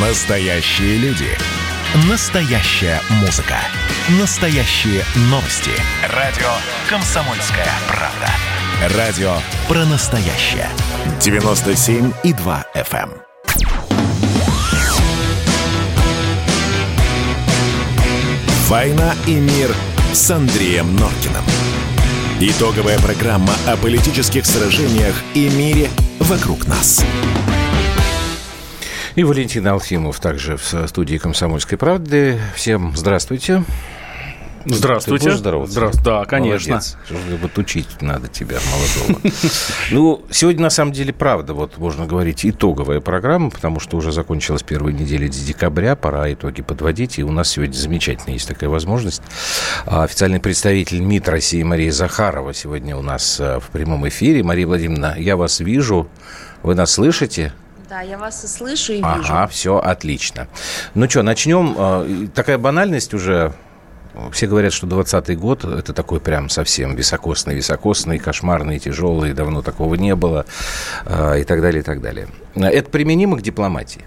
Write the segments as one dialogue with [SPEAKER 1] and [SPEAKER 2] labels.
[SPEAKER 1] Настоящие люди. Настоящая музыка. Настоящие новости. Радио «Комсомольская правда». Радио про настоящее. 97,2 FM. эм. «Война и мир» с Андреем Норкиным. Итоговая программа о политических сражениях и мире вокруг нас.
[SPEAKER 2] И Валентин Алфимов также в студии «Комсомольской правды». Всем здравствуйте.
[SPEAKER 3] Здравствуйте.
[SPEAKER 2] Ты будешь здороваться?
[SPEAKER 3] Здравствуйте. Да, конечно.
[SPEAKER 2] Молодец. Вот учить надо тебя, молодого. Ну, сегодня, на самом деле, правда, вот можно говорить, итоговая программа, потому что уже закончилась первая неделя декабря, пора итоги подводить, и у нас сегодня замечательно есть такая возможность. А, Официальный представитель МИД России Мария Захарова сегодня у нас а, в прямом эфире. Мария Владимировна, я вас вижу, вы нас слышите?
[SPEAKER 4] Да, я вас и слышу, и вижу.
[SPEAKER 2] Ага, все отлично. Ну что, начнем. А, Такая банальность уже. Все говорят, что 20-й год – это такой прям совсем високосный-високосный, кошмарный, тяжелый, давно такого не было, а, и так далее, и так далее. Это применимо к дипломатии?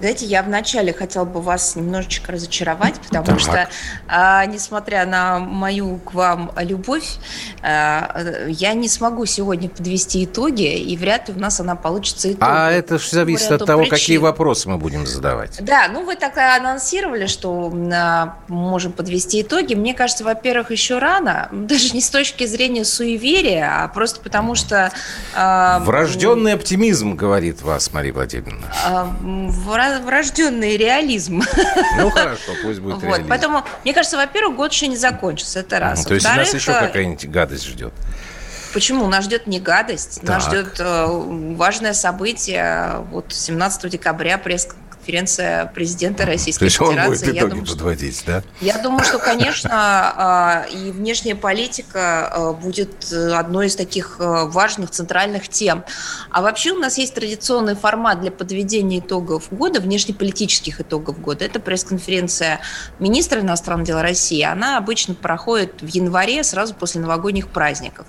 [SPEAKER 4] Знаете, я вначале хотела бы вас немножечко разочаровать, потому
[SPEAKER 2] Так.
[SPEAKER 4] что, а, несмотря на мою к вам любовь, а, я не смогу сегодня подвести итоги, и вряд ли у нас она получится итоговой.
[SPEAKER 2] А это же зависит от того,
[SPEAKER 4] причин.
[SPEAKER 2] какие вопросы мы будем задавать.
[SPEAKER 4] Да, ну вы так анонсировали, что а, можем подвести итоги. Мне кажется, во-первых, еще рано, даже не с точки зрения суеверия, а просто потому что... а,
[SPEAKER 2] Врожденный оптимизм, говорит вас, Мария Владимировна.
[SPEAKER 4] а, врожденный реализм.
[SPEAKER 2] Ну, хорошо, пусть будет
[SPEAKER 4] Вот,
[SPEAKER 2] реализм.
[SPEAKER 4] поэтому, мне кажется, во-первых, год еще не закончился, это раз.
[SPEAKER 2] То есть нас еще
[SPEAKER 4] э,
[SPEAKER 2] какая-нибудь гадость ждет.
[SPEAKER 4] Почему? Нас ждет не гадость, нас
[SPEAKER 2] Так.
[SPEAKER 4] ждет э, важное событие. Вот 17 декабря пресс-конференция президента
[SPEAKER 2] То
[SPEAKER 4] Российской
[SPEAKER 2] есть он
[SPEAKER 4] Федерации.
[SPEAKER 2] будет
[SPEAKER 4] Я
[SPEAKER 2] итоги
[SPEAKER 4] думаю, что-
[SPEAKER 2] подводить, да?
[SPEAKER 4] Я думаю, что, конечно, э, и внешняя политика э, будет э, одной из таких э, важных центральных тем. А вообще у нас есть традиционный формат для подведения итогов года, внешнеполитических итогов года. Это пресс-конференция министра иностранных дел России. Она обычно проходит в январе, сразу после новогодних праздников.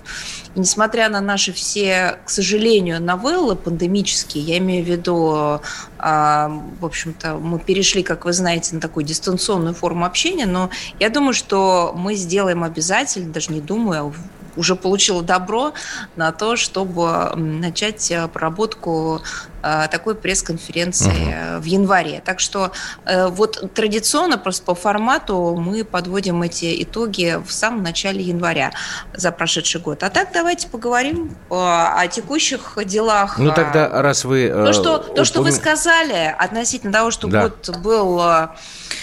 [SPEAKER 4] И несмотря на наши все, к сожалению, новеллы пандемические, я имею в виду, а, в общем-то, мы перешли, как вы знаете, на такую дистанционную форму общения, но я думаю, что мы сделаем обязательно, даже не думаю, а уже получила добро на то, чтобы начать э, проработку э, такой пресс-конференции э, в январе. Так что вот традиционно просто по формату мы подводим эти итоги в самом начале января за прошедший год. А так давайте поговорим о текущих делах.
[SPEAKER 2] Ну, тогда, раз вы...
[SPEAKER 4] то, что, то, что вы сказали относительно того, что
[SPEAKER 2] Да.
[SPEAKER 4] год был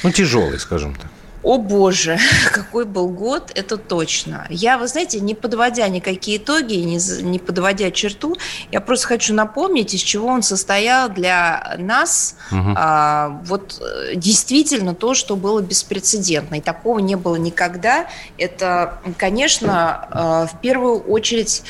[SPEAKER 2] Ну, тяжелый, скажем так.
[SPEAKER 4] О боже, какой был год, это точно. Я, вы знаете, не подводя никакие итоги, не, не подводя черту, я просто хочу напомнить, из чего он состоял для нас.
[SPEAKER 2] Мгм.
[SPEAKER 4] А, вот э, действительно то, что было беспрецедентно. И такого не было никогда. Это, конечно, э, в первую очередь...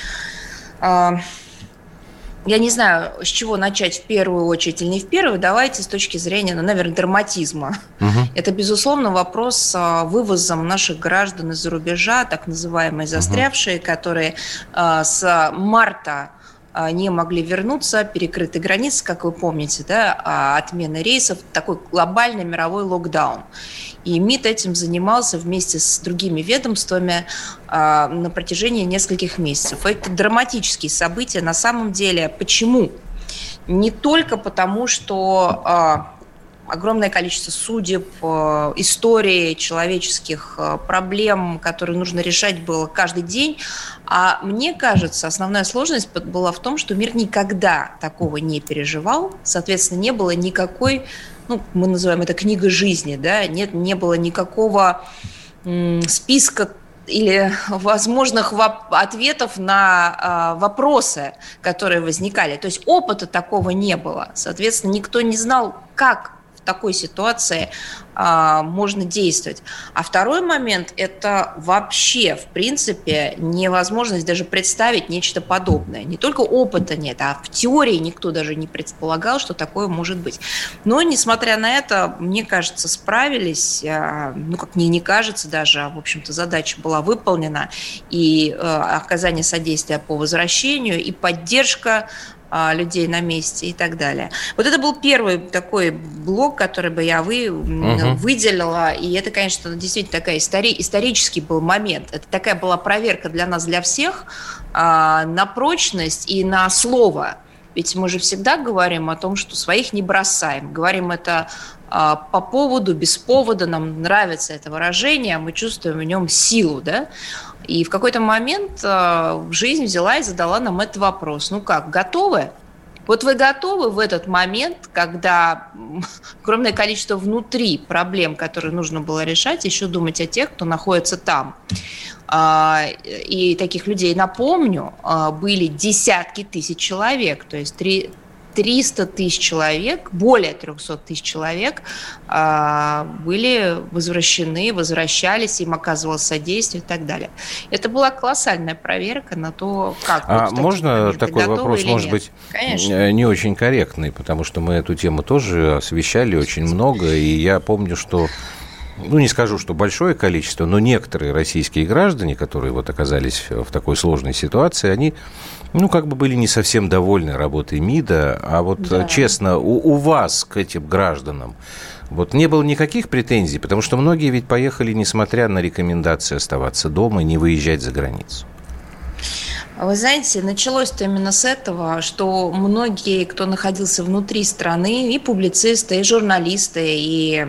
[SPEAKER 4] я не знаю, с чего начать в первую очередь или не в первую. Давайте с точки зрения, ну, наверное, драматизма.
[SPEAKER 2] Мгм.
[SPEAKER 4] Это, безусловно, вопрос с а, вывозом наших граждан из-за рубежа, так называемые застрявшие, которые а, с марта не могли вернуться, перекрыты границы, как вы помните, да, а, отмена рейсов, такой глобальный мировой локдаун. И МИД этим занимался вместе с другими ведомствами а, на протяжении нескольких месяцев. Это драматические события на самом деле. Почему? Не только потому, что а, огромное количество судеб, историй человеческих проблем, которые нужно решать было каждый день. А мне кажется, основная сложность была в том, что мир никогда такого не переживал. Соответственно, не было никакой, ну, мы называем это книга жизни, да, нет, не было никакого списка или возможных ответов на а, вопросы, которые возникали. То есть опыта такого не было. Соответственно, никто не знал, как такой ситуации а, можно действовать. А второй момент – это вообще, в принципе, невозможность даже представить нечто подобное. Не только опыта нет, а в теории никто даже не предполагал, что такое может быть. Но, несмотря на это, мне кажется, справились, а, ну, как мне не кажется даже, а, в общем-то, задача была выполнена, и э, оказание содействия по возвращению, и поддержка а, людей на месте и так далее. Вот это был первый такой блок, который бы я вы, угу. выделила, и это, конечно, действительно такой истори- исторический был момент. Это такая была проверка для нас, для всех, а, на прочность и на слово. Ведь мы же всегда говорим о том, что своих не бросаем. Говорим это а, по поводу, без повода, нам нравится это выражение, мы чувствуем в нем силу, да? И в какой-то момент э, жизнь взяла и задала нам этот вопрос. Ну как, готовы? Вот вы готовы в этот момент, когда огромное количество внутри проблем, которые нужно было решать, еще думать о тех, кто находится там. А, и таких людей, напомню, а, были десятки тысяч человек, то есть 300 тысяч человек, более 300 тысяч человек а, были возвращены, возвращались, им оказывалось содействие и так далее. Это была колоссальная проверка на то, как...
[SPEAKER 2] А вот можно такой вопрос, может нет? быть, Конечно. не очень корректный, потому что мы эту тему тоже освещали очень много, и я помню, что ну, не скажу, что большое количество, но некоторые российские граждане, которые вот оказались в такой сложной ситуации, они ну, как бы были не совсем довольны работой МИДа. А вот да. честно, у, у вас к этим гражданам вот не было никаких претензий, потому что многие ведь поехали, несмотря на рекомендации оставаться дома и не выезжать за границу.
[SPEAKER 4] Вы знаете, началось-то именно с этого, что многие, кто находился внутри страны, и публицисты, и журналисты, и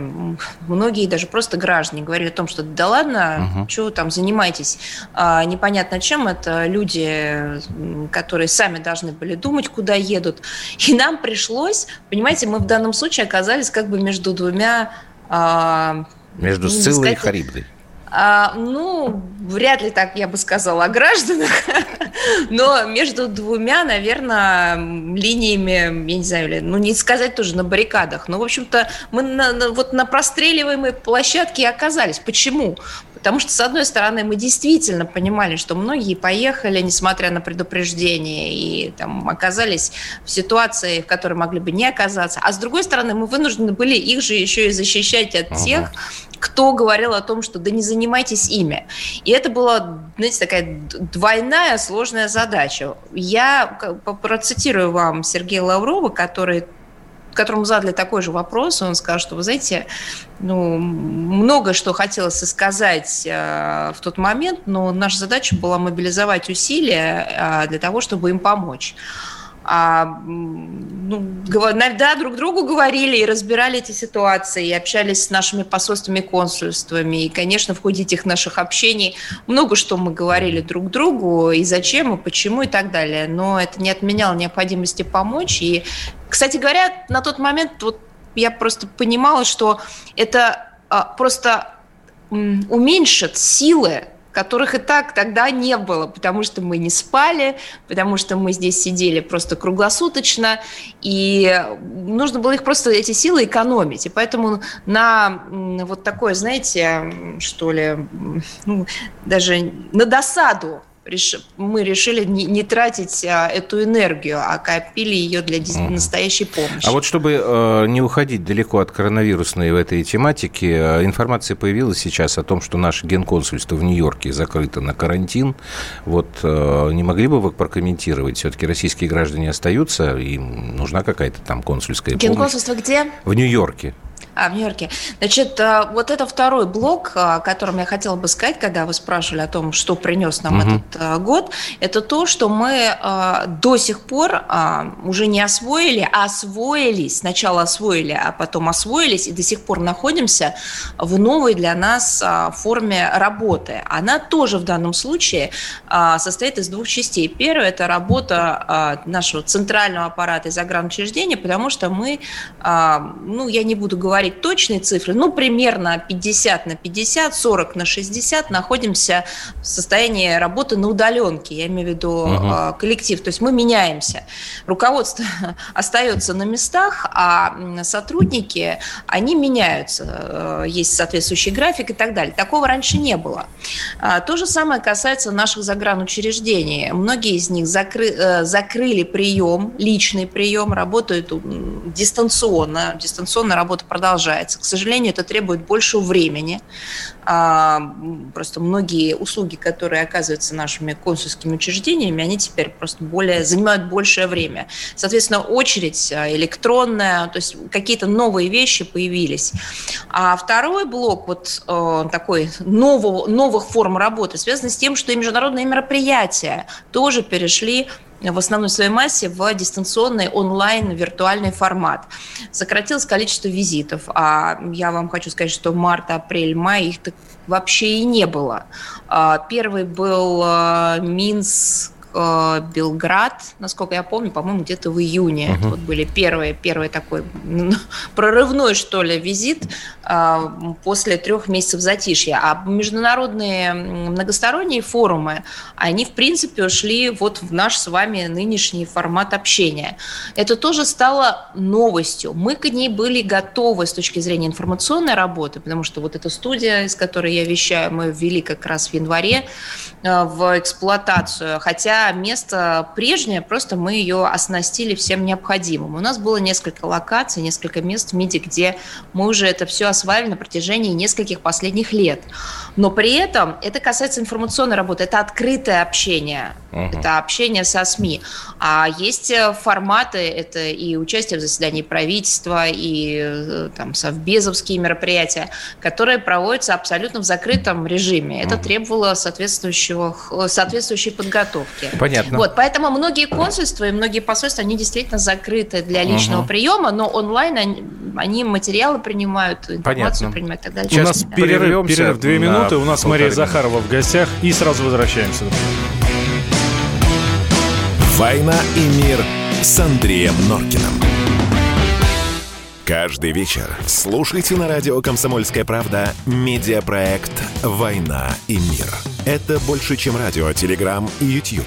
[SPEAKER 4] многие даже просто граждане говорили о том, что да ладно, угу. что там занимаетесь, а, непонятно чем, это люди, которые сами должны были думать, куда едут. И нам пришлось, понимаете, мы в данном случае оказались как бы между двумя...
[SPEAKER 2] А, между Сциллой и Харибдой.
[SPEAKER 4] А, ну, вряд ли так я бы сказала о гражданах, но между двумя, наверное, линиями, я не знаю, ну не сказать тоже на баррикадах, но, в общем-то, мы на, на, вот на простреливаемой площадке оказались. Почему? Потому что, с одной стороны, мы действительно понимали, что многие поехали, несмотря на предупреждение, и там, оказались в ситуации, в которой могли бы не оказаться. А с другой стороны, мы вынуждены были их же еще и защищать от ага. тех, кто говорил о том, что да не занимайтесь ими. И это была, знаете, такая двойная сложная задача. Я процитирую вам Сергея Лаврова, который которому задали такой же вопрос, он сказал, что, вы знаете, ну, много что хотелось сказать э, в тот момент, но наша задача была мобилизовать усилия э, для того, чтобы им помочь а, ну, да, друг другу говорили и разбирали эти ситуации, и общались с нашими посольствами, консульствами. И, конечно, в ходе этих наших общений много что мы говорили друг другу, и зачем, и почему, и так далее. Но это не отменяло необходимости помочь. И, кстати говоря, на тот момент вот я просто понимала, что это а, просто уменьшит силы которых и так тогда не было, потому что мы не спали, потому что мы здесь сидели просто круглосуточно, и нужно было их просто, эти силы экономить. И поэтому на вот такое, знаете, что ли, ну, даже на досаду мы решили не, не тратить а, эту энергию, а копили ее для настоящей помощи.
[SPEAKER 2] А вот чтобы э, не уходить далеко от коронавирусной в этой тематике, э, информация появилась сейчас о том, что наше генконсульство в Нью-Йорке закрыто на карантин. Вот э, не могли бы вы прокомментировать? Все-таки российские граждане остаются, им нужна какая-то там консульская
[SPEAKER 4] Генконсульство
[SPEAKER 2] помощь.
[SPEAKER 4] где?
[SPEAKER 2] В Нью-Йорке.
[SPEAKER 4] А, в Нью-Йорке. Значит, э, вот это второй блок, э, о котором я хотела бы сказать, когда вы спрашивали о том, что принес нам угу. этот э, год, это то, что мы до сих пор уже не освоили, а освоились, сначала освоили, а потом освоились, и до сих пор находимся в новой для нас форме работы. Она тоже в данном случае состоит из двух частей. Первое – это работа нашего центрального аппарата и загранучреждения, потому что мы, ну, я не буду говорить, говорить точные цифры, ну, примерно 50 на 50, 40 на 60 находимся в состоянии работы на удаленке, я имею в виду угу. коллектив, то есть мы меняемся. Руководство остается на местах, а сотрудники, они меняются, э, есть соответствующий график и так далее. Такого раньше не было. А, то же самое касается наших загранучреждений. Многие из них закры, э, закрыли прием, личный прием, работают дистанционно, дистанционная работа продолжается продолжается. К сожалению, это требует больше времени. А, просто многие услуги, которые оказываются нашими консульскими учреждениями, они теперь просто более, занимают большее время. Соответственно, очередь а, электронная, то есть какие-то новые вещи появились. А второй блок вот э, такой нового, новых форм работы связан с тем, что и международные мероприятия тоже перешли в основной своей массе в дистанционный онлайн виртуальный формат. Сократилось количество визитов, а я вам хочу сказать, что март, апрель, май их вообще и не было. А, первый был а, Минск, Э, Белград, насколько я помню, по-моему, где-то в июне. Uh-huh. Вот были первые, первый такой прорывной, что ли, визит э, после трех месяцев затишья. А международные многосторонние форумы, они, в принципе, ушли вот в наш с вами нынешний формат общения. Это тоже стало новостью. Мы к ней были готовы с точки зрения информационной работы, потому что вот эта студия, из которой я вещаю, мы ввели как раз в январе э, в эксплуатацию. Хотя место прежнее, просто мы ее оснастили всем необходимым. У нас было несколько локаций, несколько мест в МИДе, где мы уже это все осваивали на протяжении нескольких последних лет. Но при этом это касается информационной работы, это открытое общение, uh-huh. это общение со СМИ. А есть э, форматы, это и участие в заседании правительства, и э, там совбезовские мероприятия, которые проводятся абсолютно в закрытом режиме. Это uh-huh. требовало соответствующего, соответствующей подготовки.
[SPEAKER 2] Понятно.
[SPEAKER 4] Вот, поэтому многие консульства и многие посольства, они действительно закрыты для личного угу. приема, но онлайн они, они материалы принимают, информацию Понятно. принимают и так далее.
[SPEAKER 3] У нас перерыв, перерыв две минуты, у нас Мария Захарова в гостях, и сразу возвращаемся.
[SPEAKER 1] «Война и мир» с Андреем Норкиным. Каждый вечер слушайте на радио «Комсомольская правда» медиапроект «Война и мир». Это больше, чем радио, телеграм и YouTube.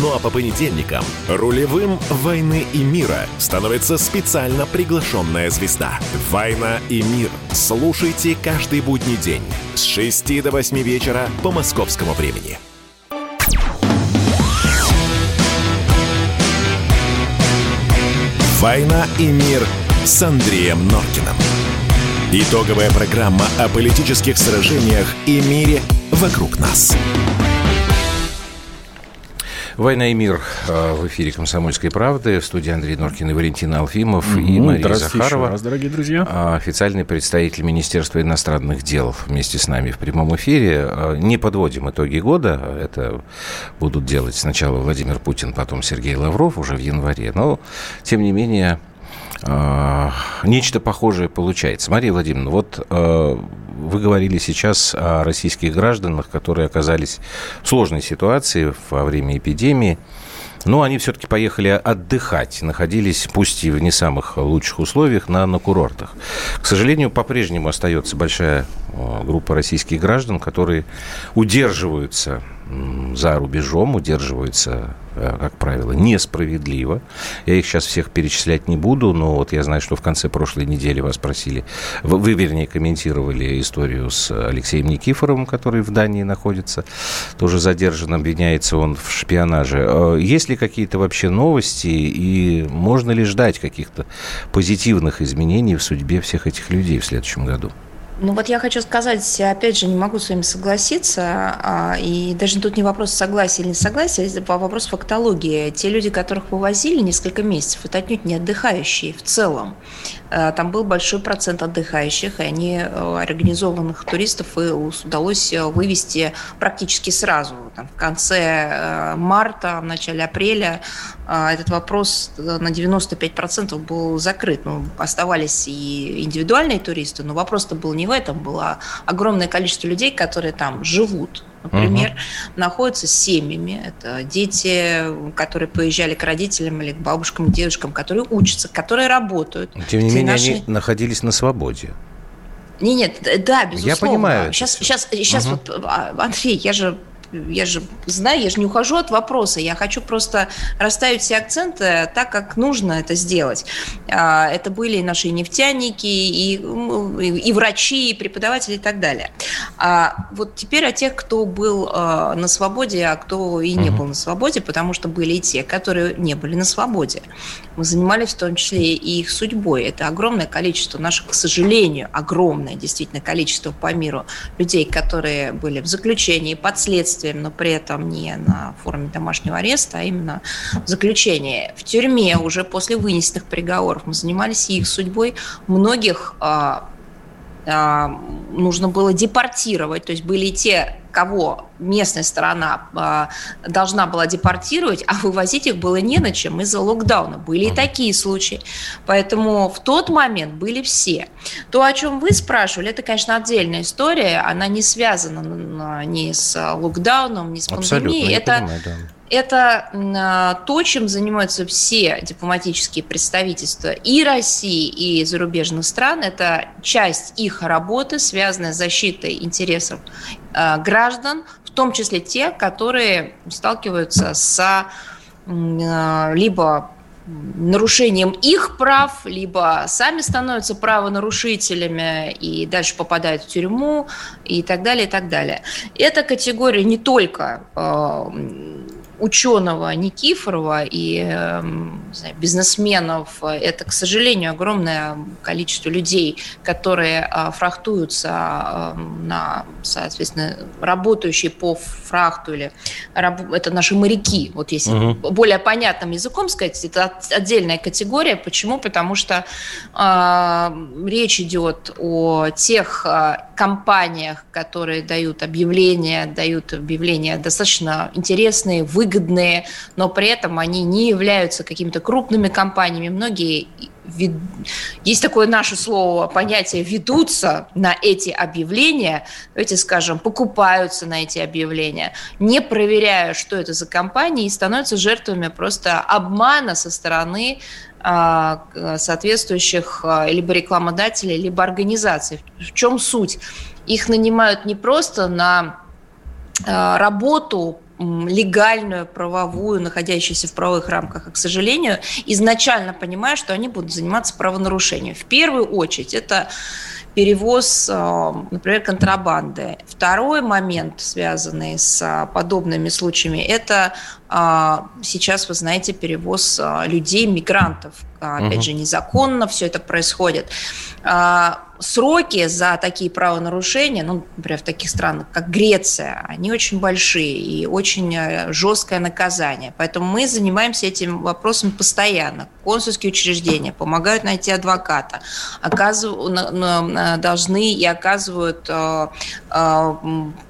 [SPEAKER 1] Ну а по понедельникам рулевым «Войны и мира» становится специально приглашенная звезда. «Война и мир». Слушайте каждый будний день с 6 до 8 вечера по московскому времени. «Война и мир» с Андреем Норкиным. Итоговая программа о политических сражениях и мире вокруг нас.
[SPEAKER 2] «Война и мир» э, в эфире «Комсомольской правды». В студии Андрей Норкин и Валентин Алфимов mm-hmm. и Мария Захарова.
[SPEAKER 3] раз, дорогие друзья.
[SPEAKER 2] А, официальный представитель Министерства иностранных дел вместе с нами в прямом эфире. А, не подводим итоги года. Это будут делать сначала Владимир Путин, потом Сергей Лавров уже в январе. Но, тем не менее, а, нечто похожее получается. Мария Владимировна, вот вы говорили сейчас о российских гражданах, которые оказались в сложной ситуации во время эпидемии. Но они все-таки поехали отдыхать, находились, пусть и в не самых лучших условиях, на, на курортах. К сожалению, по-прежнему остается большая группа российских граждан, которые удерживаются за рубежом, удерживаются, э, как правило, несправедливо. Я их сейчас всех перечислять не буду, но вот я знаю, что в конце прошлой недели вас спросили, вы, вернее, комментировали историю с Алексеем Никифоровым, который в Дании находится, тоже задержан, обвиняется он в шпионаже. Э, есть ли какие-то вообще новости и можно ли ждать каких-то позитивных изменений в судьбе всех этих людей в следующем году?
[SPEAKER 4] Ну вот я хочу сказать, опять же, не могу с вами согласиться, а, и даже тут не вопрос согласия или не согласия, а вопрос фактологии. Те люди, которых вывозили несколько месяцев, это отнюдь не отдыхающие в целом. Э, там был большой процент отдыхающих, и они э, организованных туристов и удалось э, вывести практически сразу. Там, в конце марта, в начале апреля этот вопрос на 95% был закрыт. Ну, оставались и индивидуальные туристы, но вопрос-то был не в этом, было огромное количество людей, которые там живут, например, угу. находятся с семьями. Это дети, которые поезжали к родителям или к бабушкам, дедушкам, которые учатся, которые работают.
[SPEAKER 2] Тем не менее, наши... они находились на свободе.
[SPEAKER 4] Не, нет, да, безусловно.
[SPEAKER 2] Я понимаю.
[SPEAKER 4] Сейчас, сейчас, сейчас угу. вот, а, Андрей, я же я же знаю, я же не ухожу от вопроса, я хочу просто расставить все акценты так, как нужно это сделать. А, это были и наши нефтяники, и, и врачи, и преподаватели и так далее. А вот теперь о тех, кто был а, на свободе, а кто и не был на свободе, потому что были и те, которые не были на свободе. Мы занимались в том числе и их судьбой. Это огромное количество наших, к сожалению, огромное действительно количество по миру людей, которые были в заключении, под следствием, следствием, но при этом не на форме домашнего ареста, а именно в заключении. В тюрьме уже после вынесенных приговоров мы занимались их судьбой. Многих а, а, нужно было депортировать, то есть были те, кого местная сторона а, должна была депортировать, а вывозить их было не на чем из-за локдауна. Были и такие случаи. Поэтому в тот момент были все. То, о чем вы спрашивали, это, конечно, отдельная история. Она не связана ни с локдауном, ни с пандемией. Это, понимаю, да это а, то, чем занимаются все дипломатические представительства и России, и зарубежных стран. Это часть их работы, связанная с защитой интересов граждан, в том числе те, которые сталкиваются с а, либо нарушением их прав, либо сами становятся правонарушителями и дальше попадают в тюрьму и так далее, и так далее. Эта категория не только ученого Никифорова и эм, знаю, бизнесменов, это, к сожалению, огромное количество людей, которые а, фрахтуются а, на, соответственно, работающие по фрахту или это наши моряки. Вот если угу. более понятным языком сказать, это отдельная категория. Почему? Потому что э, речь идет о тех компаниях, которые дают объявления, дают объявления достаточно интересные, выгодные, но при этом они не являются какими-то крупными компаниями. Многие есть такое наше слово, понятие ведутся на эти объявления, давайте скажем, покупаются на эти объявления, не проверяя, что это за компании, и становятся жертвами просто обмана со стороны а, соответствующих а, либо рекламодателей, либо организаций. В чем суть? Их нанимают не просто на а, работу легальную, правовую, находящуюся в правовых рамках, а, к сожалению, изначально понимая, что они будут заниматься правонарушением. В первую очередь это перевоз, например, контрабанды. Второй момент, связанный с подобными случаями, это а, сейчас, вы знаете, перевоз а, людей, мигрантов. А, опять угу. же, незаконно все это происходит. Сроки за такие правонарушения, ну, например, в таких странах, как Греция, они очень большие и очень э, жесткое наказание. Поэтому мы занимаемся этим вопросом постоянно. Консульские учреждения помогают найти адвоката, оказывают, должны и оказывают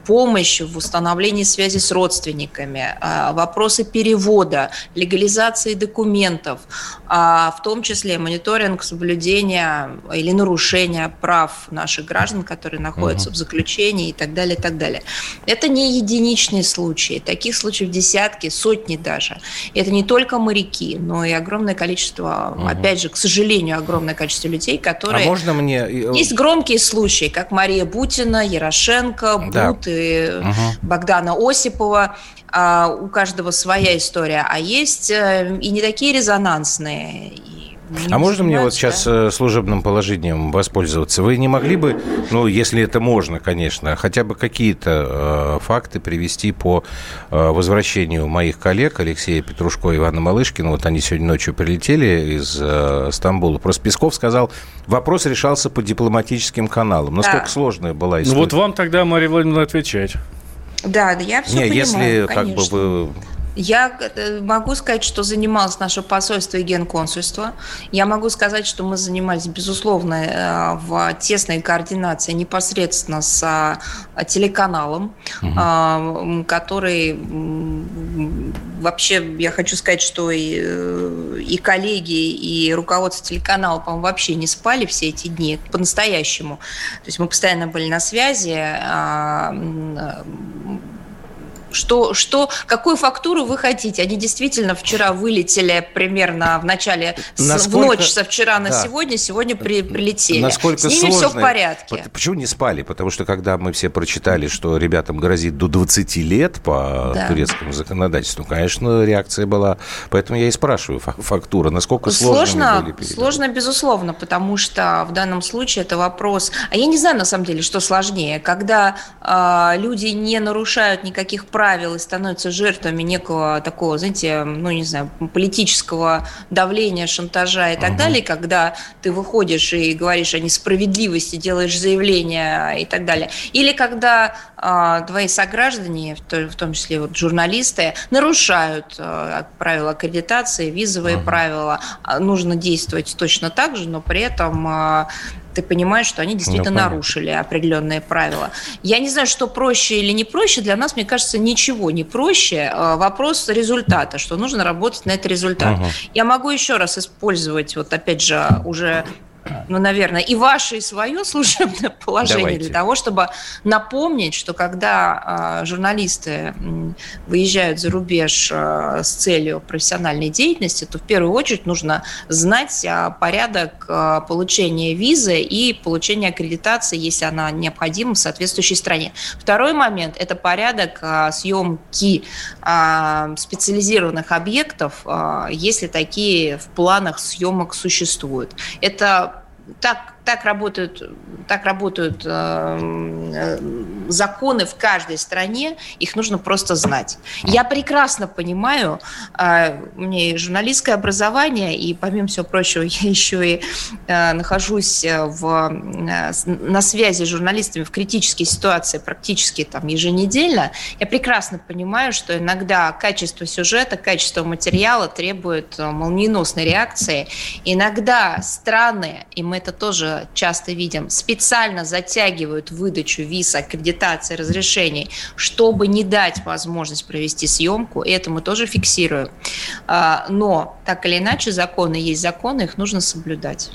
[SPEAKER 4] помощь в установлении связи с родственниками, вопрос вопросы перевода, легализации документов, а в том числе мониторинг соблюдения или нарушения прав наших граждан, которые находятся угу. в заключении и так далее, и так далее. Это не единичные случаи. Таких случаев десятки, сотни даже. Это не только моряки, но и огромное количество, угу. опять же, к сожалению, огромное количество людей, которые...
[SPEAKER 2] А можно мне...
[SPEAKER 4] Э, Есть громкие случаи, как Мария Бутина, Ярошенко, да. Бут и угу. Богдана Осипова, а, у каждого своя история, а есть э, и не такие резонансные,
[SPEAKER 2] а можно мне вот сейчас да? Э, служебным положением воспользоваться? Вы не могли бы, ну, если это можно, конечно, хотя бы какие-то э, факты привести по э, возвращению моих коллег Алексея Петрушко и Ивана Малышкина? Вот они сегодня ночью прилетели из э, Стамбула. Просто Песков сказал, вопрос решался по дипломатическим каналам. Насколько да. сложная была история?
[SPEAKER 3] Ну вот вам тогда, Мария Владимировна, отвечать.
[SPEAKER 4] Да, да, я все не, понимаю,
[SPEAKER 2] если
[SPEAKER 4] конечно.
[SPEAKER 2] как бы вы
[SPEAKER 4] я э, могу сказать, что занималось наше посольство и генконсульство. Я могу сказать, что мы занимались, безусловно, э, в тесной координации непосредственно с э, телеканалом, угу. который вообще, я хочу сказать, что и, и коллеги, и руководство телеканала, по-моему, вообще не спали все эти дни по-настоящему. То есть мы постоянно были на связи а, что, что, какую фактуру вы хотите? Они действительно вчера вылетели примерно в начале, Насколько... в ночь со вчера на да. сегодня, сегодня при, прилетели.
[SPEAKER 2] Насколько С ними
[SPEAKER 4] сложно... все в порядке.
[SPEAKER 2] Почему не спали? Потому что когда мы все прочитали, что ребятам грозит до 20 лет по да. турецкому законодательству, конечно, реакция была. Поэтому я и спрашиваю фактура, насколько сложно
[SPEAKER 4] Сложно, сложно безусловно, потому что в данном случае это вопрос... А я не знаю, на самом деле, что сложнее. Когда э, люди не нарушают никаких прав правил и становятся жертвами некого такого, знаете, ну, не знаю, политического давления, шантажа и так uh-huh. далее, когда ты выходишь и говоришь о несправедливости, делаешь заявления и так далее. Или когда э, твои сограждане, в, том числе вот журналисты, нарушают э, правила аккредитации, визовые uh-huh. правила, нужно действовать точно так же, но при этом э, ты понимаешь, что они действительно ну, нарушили определенные правила. Я не знаю, что проще или не проще. Для нас, мне кажется, ничего не проще. А, вопрос результата, что нужно работать на этот результат. Угу. Я могу еще раз использовать, вот опять же, уже ну, наверное, и ваше, и свое служебное положение Давайте. для того, чтобы напомнить, что когда э, журналисты выезжают за рубеж э, с целью профессиональной деятельности, то в первую очередь нужно знать э, порядок э, получения визы и получения аккредитации, если она необходима в соответствующей стране. Второй момент – это порядок э, съемки э, специализированных объектов, э, если такие в планах съемок существуют. Это так так работают, так работают э, законы в каждой стране, их нужно просто знать. Я прекрасно понимаю, э, у меня журналистское образование, и помимо всего прочего, я еще и э, нахожусь в, э, на связи с журналистами в критической ситуации практически там еженедельно. Я прекрасно понимаю, что иногда качество сюжета, качество материала требует э, молниеносной реакции. Иногда страны, и мы это тоже часто видим, специально затягивают выдачу виз, аккредитации, разрешений, чтобы не дать возможность провести съемку, и это мы тоже фиксируем. А, но, так или иначе, законы есть законы, их нужно соблюдать.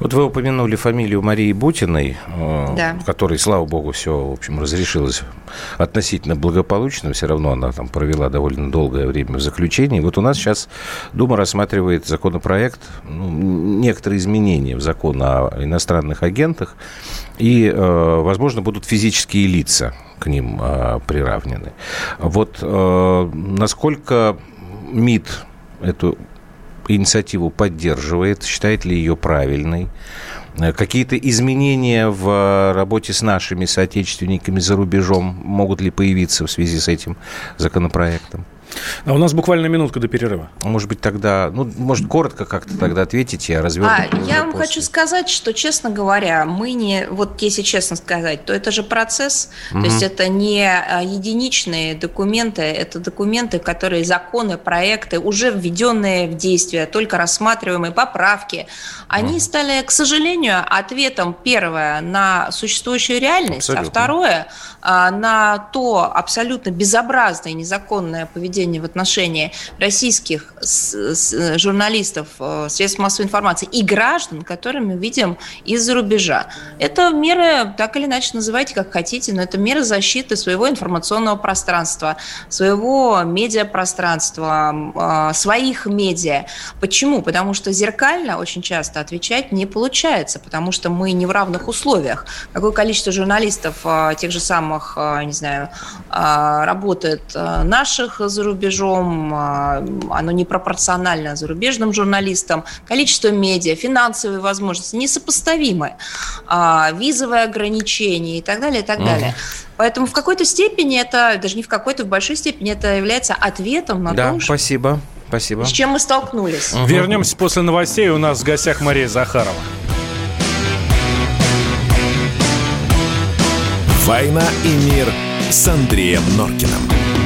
[SPEAKER 2] Вот вы упомянули фамилию Марии Бутиной, э, да. которой, слава богу, все, в общем, разрешилось относительно благополучно. Все равно она там провела довольно долгое время в заключении. Вот у нас сейчас Дума рассматривает законопроект, ну, некоторые изменения в закон о иностранных агентах, и, э, возможно, будут физические лица к ним э, приравнены. Вот насколько МИД эту инициативу поддерживает, считает ли ее правильной. Э, какие-то изменения в работе с нашими соотечественниками за рубежом могут ли появиться в связи с этим законопроектом?
[SPEAKER 3] А у нас буквально минутка до перерыва.
[SPEAKER 2] Может быть, тогда, ну, может, коротко как-то тогда ответите, я разверну. А,
[SPEAKER 4] я вам после. хочу сказать, что, честно говоря, мы не, вот если честно сказать, то это же процесс, угу. то есть это не а, единичные документы, это документы, которые законы, проекты, уже введенные в действие, только рассматриваемые поправки, они угу. стали, к сожалению, ответом, первое, на существующую реальность, а Абсолютно. а второе, на то абсолютно безобразное и незаконное поведение поведение в отношении российских журналистов, э, средств массовой информации и граждан, которые мы видим из-за рубежа. Это меры, так или иначе называйте как хотите, но это меры защиты своего информационного пространства, своего медиапространства, э, своих медиа. Почему? Потому что зеркально очень часто отвечать не получается, потому что мы не в равных условиях. Какое количество журналистов, э, тех же самых, не знаю, работает наших за рубежом, а, оно непропорционально зарубежным журналистам, количество медиа, финансовые возможности несопоставимы, а, визовые ограничения и так далее, и так далее. Поэтому в какой-то степени это, даже не в какой-то, в большой степени это является ответом на
[SPEAKER 2] да,
[SPEAKER 4] то,
[SPEAKER 2] спасибо. Спасибо.
[SPEAKER 4] с чем мы столкнулись.
[SPEAKER 3] Угу. Вернемся после новостей. У нас в гостях Мария Захарова.
[SPEAKER 1] «Война и мир» с Андреем Норкиным.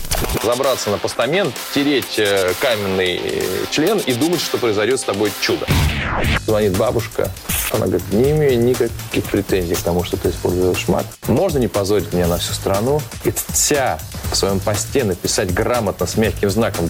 [SPEAKER 5] Забраться на постамент, тереть э, каменный э, член и думать, что произойдет с тобой чудо. Звонит бабушка. Она говорит, не имею никаких претензий к тому, что ты используешь мат. Можно не позорить меня на всю страну и вся в своем посте написать грамотно с мягким знаком.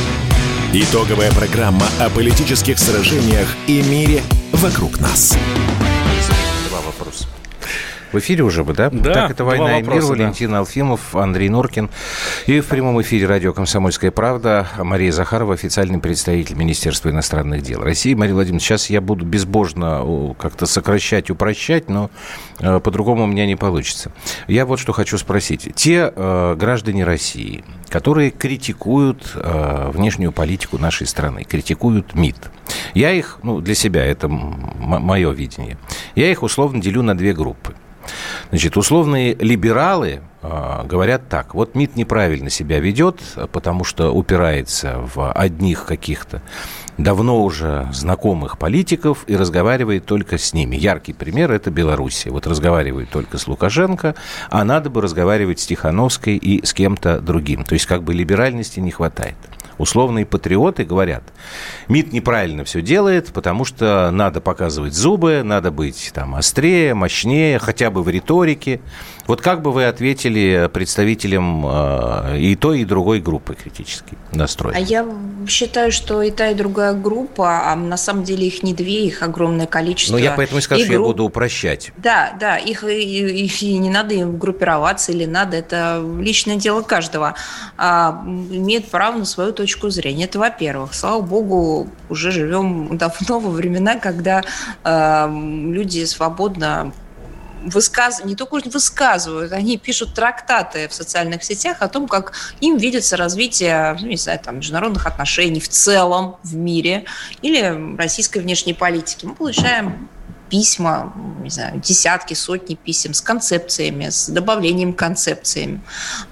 [SPEAKER 1] Итоговая программа о политических сражениях и мире вокруг нас.
[SPEAKER 2] В эфире уже бы, да?
[SPEAKER 3] Да,
[SPEAKER 2] Так, это «Война и мир»,
[SPEAKER 3] да.
[SPEAKER 2] Валентин Алфимов, Андрей Норкин. И в прямом эфире радио «Комсомольская правда» Мария Захарова, официальный представитель Министерства иностранных дел России. Мария Владимировна, сейчас я буду безбожно как-то сокращать, упрощать, но э, по-другому у меня не получится. Я вот что хочу спросить. Те э, граждане России, которые критикуют э, внешнюю политику нашей страны, критикуют МИД, я их, ну, для себя, это мое видение, я их условно делю на две группы. Значит, условные либералы э, говорят так. Вот МИД неправильно себя ведет, потому что упирается в одних каких-то давно уже знакомых политиков и разговаривает только с ними. Яркий пример – это Белоруссия. Вот разговаривает только с Лукашенко, а надо бы разговаривать с Тихановской и с кем-то другим. То есть как бы либеральности не хватает. Условные патриоты говорят, МИД неправильно все делает, потому что надо показывать зубы, надо быть там острее, мощнее, хотя бы в риторике. Вот как бы вы ответили представителям э, и той, и другой группы критически настроенной?
[SPEAKER 4] А я считаю, что и та, и другая группа, а на самом деле их не две, их огромное количество.
[SPEAKER 2] Ну, я поэтому и скажу,
[SPEAKER 4] И
[SPEAKER 2] что я
[SPEAKER 4] групп-
[SPEAKER 2] буду упрощать.
[SPEAKER 4] Да, да, их, и, и- и не надо им группироваться или надо, это личное дело каждого. А, имеет право на свою точку зрения. Это во-первых. Слава богу, уже живем давно во времена, когда а, люди свободно высказ... не только высказывают, они пишут трактаты в социальных сетях о том, как им видится развитие, ну, не знаю, там, международных отношений в целом в мире или российской внешней политики. Мы получаем письма, не знаю, десятки, сотни писем с концепциями, с добавлением концепциями.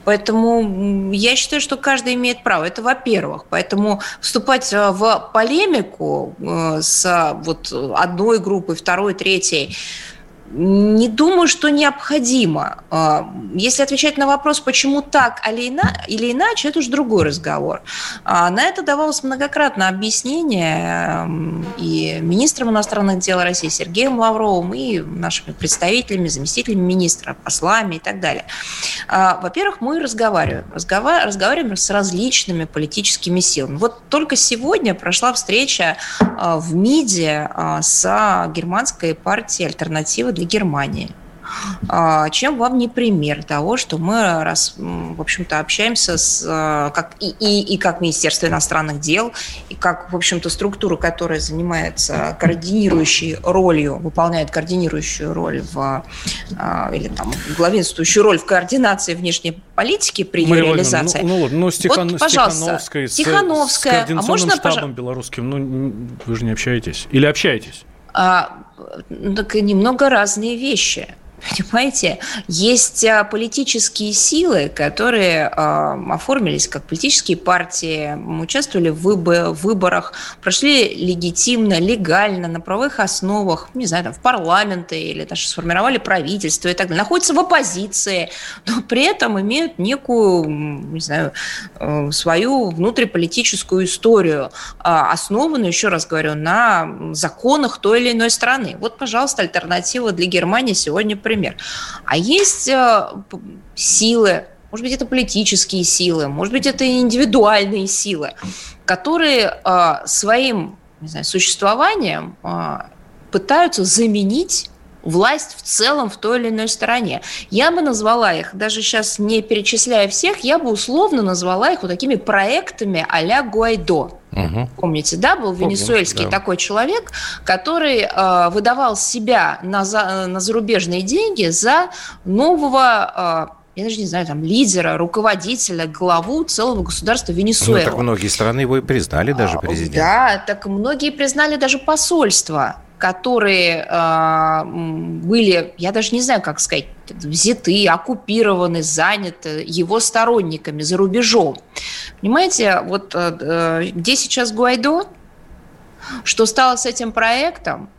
[SPEAKER 4] Поэтому я считаю, что каждый имеет право. Это во-первых. Поэтому вступать э, в полемику э, с вот одной группой, второй, третьей, не думаю, что необходимо. А, Если отвечать на вопрос, почему так или ина- или иначе, это уже другой разговор. А, На это давалось многократно объяснение эм, и министром иностранных дел России Сергеем Лавровым, и нашими представителями, заместителями министра, послами и так далее. А, Во-первых, мы разговариваем. Разгова- Разговариваем с различными политическими силами. Вот только сегодня прошла встреча в МИДе с германской партией «Альтернатива для Германии». А, Чем вам не пример того, что мы, раз, в общем-то, общаемся с, а, как, и, и, и как Министерство иностранных дел, и как, в общем-то, структура, которая занимается координирующей ролью, выполняет координирующую роль в, а, или там главенствующую роль в координации внешней политики при ее
[SPEAKER 3] Мария
[SPEAKER 4] реализации.
[SPEAKER 3] Ну, ну, ладно, ну, Стехан-
[SPEAKER 4] Вот, пожалуйста,
[SPEAKER 3] Стехановской, с-
[SPEAKER 4] Тихановская.
[SPEAKER 3] с,
[SPEAKER 4] А
[SPEAKER 3] координационным
[SPEAKER 4] можно,
[SPEAKER 3] штабом
[SPEAKER 4] пожалуйста?
[SPEAKER 3] белорусским. Ну, вы же не общаетесь. Или общаетесь?
[SPEAKER 4] А, так и немного разные вещи. Понимаете, есть а, политические силы, которые э, оформились как политические партии, участвовали в выборах, прошли легитимно, легально, на правовых основах, не знаю, там, в парламенты или даже сформировали правительство и так далее, находятся в оппозиции, но при этом имеют некую, не знаю, э, свою внутриполитическую историю, э, основанную, еще раз говорю, на законах той или иной страны. Вот, пожалуйста, альтернатива для Германии сегодня пример. А есть э, силы, может быть, это политические силы, может быть, это индивидуальные силы, которые э, своим не знаю, существованием э, пытаются заменить власть в целом в той или иной стороне. Я бы назвала их, даже сейчас не перечисляя всех, я бы условно назвала их вот такими проектами а-ля Гуайдо. Угу. Помните, да, был Помню, венесуэльский да. такой человек, который э, выдавал себя на, за, на зарубежные деньги за нового э, я даже не знаю, там, лидера, руководителя, главу целого государства Венесуэлы. Ну,
[SPEAKER 2] так многие страны его и признали даже а, президент.
[SPEAKER 4] Да, так многие признали даже посольство которые э, были, я даже не знаю, как сказать, взяты, оккупированы, заняты его сторонниками за рубежом. Понимаете, вот э, э где сейчас Гуайдо, что стало с этим проектом,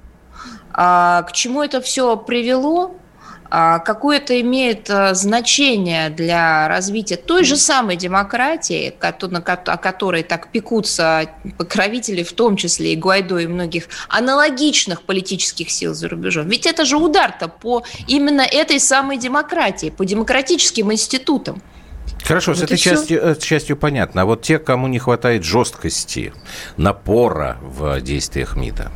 [SPEAKER 4] э, к чему это все привело, а какое это имеет э, значение для развития той же самой демократии, о которой так пекутся покровители, в том числе и Гуайдо, и многих аналогичных политических сил за рубежом. Ведь это же удар-то по именно этой самой демократии, по демократическим институтам.
[SPEAKER 2] Хорошо, вот с этой частью, э, частью понятно. А вот те, кому не хватает жесткости, напора в действиях МИДа,